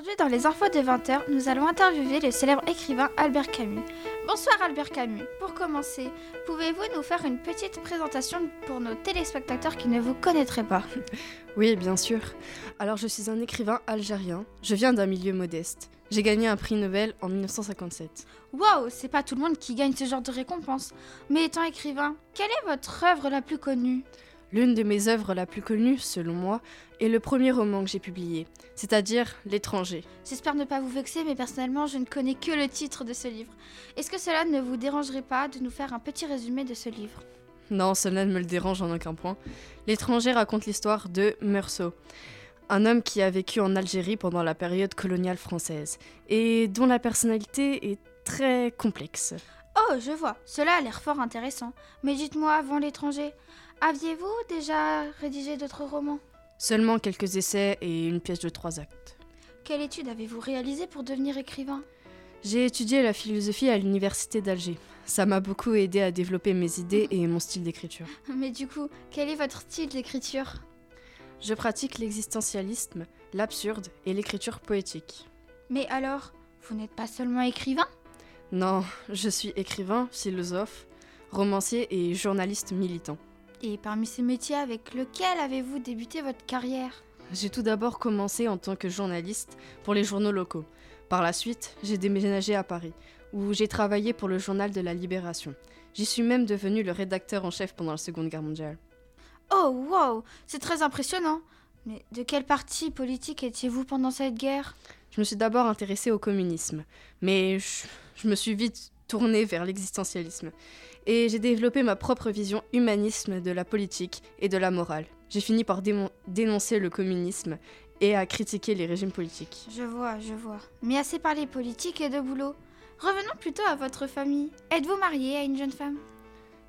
Aujourd'hui, dans les infos de 20h, nous allons interviewer le célèbre écrivain Albert Camus. Bonsoir Albert Camus. Pour commencer, pouvez-vous nous faire une petite présentation pour nos téléspectateurs qui ne vous connaîtraient pas? Oui, bien sûr. Alors, je suis un écrivain algérien. Je viens d'un milieu modeste. J'ai gagné un prix Nobel en 1957. Waouh, c'est pas tout le monde qui gagne ce genre de récompense. Mais étant écrivain, quelle est votre œuvre la plus connue? L'une de mes œuvres la plus connue, selon moi, est le premier roman que j'ai publié, c'est-à-dire L'étranger. J'espère ne pas vous vexer, mais personnellement, je ne connais que le titre de ce livre. Est-ce que cela ne vous dérangerait pas de nous faire un petit résumé de ce livre? Non, cela ne me le dérange en aucun point. L'étranger raconte l'histoire de Meursault, un homme qui a vécu en Algérie pendant la période coloniale française, et dont la personnalité est très complexe. Oh, je vois, cela a l'air fort intéressant. Mais dites-moi, avant l'étranger, aviez-vous déjà rédigé d'autres romans? Seulement quelques essais et une pièce de trois actes. Quelle étude avez-vous réalisée pour devenir écrivain? J'ai étudié la philosophie à l'université d'Alger. Ça m'a beaucoup aidé à développer mes idées et mon style d'écriture. Mais du coup, quel est votre style d'écriture? Je pratique l'existentialisme, l'absurde et l'écriture poétique. Mais alors, vous n'êtes pas seulement écrivain? Non, je suis écrivain, philosophe, romancier et journaliste militant. Et parmi ces métiers, avec lequel avez-vous débuté votre carrière? J'ai tout d'abord commencé en tant que journaliste pour les journaux locaux. Par la suite, j'ai déménagé à Paris, où j'ai travaillé pour le journal de la Libération. J'y suis même devenu le rédacteur en chef pendant la Seconde Guerre mondiale. Oh, wow C'est très impressionnant Mais de quel parti politique étiez-vous pendant cette guerre? Je me suis d'abord intéressé au communisme, mais je, je me suis vite tourné vers l'existentialisme. Et j'ai développé ma propre vision humanisme de la politique et de la morale. J'ai fini par dénoncer le communisme et à critiquer les régimes politiques. Je vois, je vois. Mais assez parlé politique et de boulot. Revenons plutôt à votre famille. Êtes-vous marié à une jeune femme?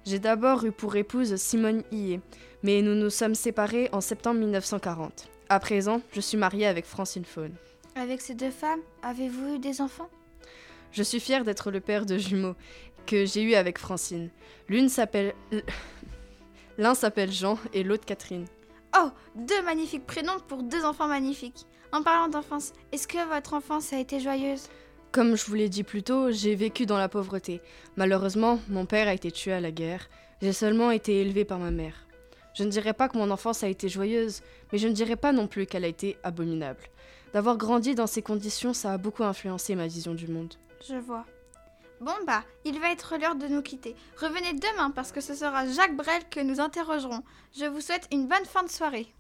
J'ai d'abord eu pour épouse Simone Hillet, mais nous nous sommes séparés en septembre 1940. À présent, je suis mariée avec Francine Faune. Avec ces deux femmes, avez-vous eu des enfants? Je suis fière d'être le père de jumeaux que j'ai eu avec Francine. L'une s'appelle. L'un s'appelle Jean et l'autre Catherine. Oh, deux magnifiques prénoms pour deux enfants magnifiques. En parlant d'enfance, est-ce que votre enfance a été joyeuse? Comme je vous l'ai dit plus tôt, j'ai vécu dans la pauvreté. Malheureusement, mon père a été tué à la guerre. J'ai seulement été élevée par ma mère. Je ne dirais pas que mon enfance a été joyeuse, mais je ne dirais pas non plus qu'elle a été abominable. D'avoir grandi dans ces conditions, ça a beaucoup influencé ma vision du monde. Je vois. Bon bah, il va être l'heure de nous quitter. Revenez demain parce que ce sera Jacques Brel que nous interrogerons. Je vous souhaite une bonne fin de soirée.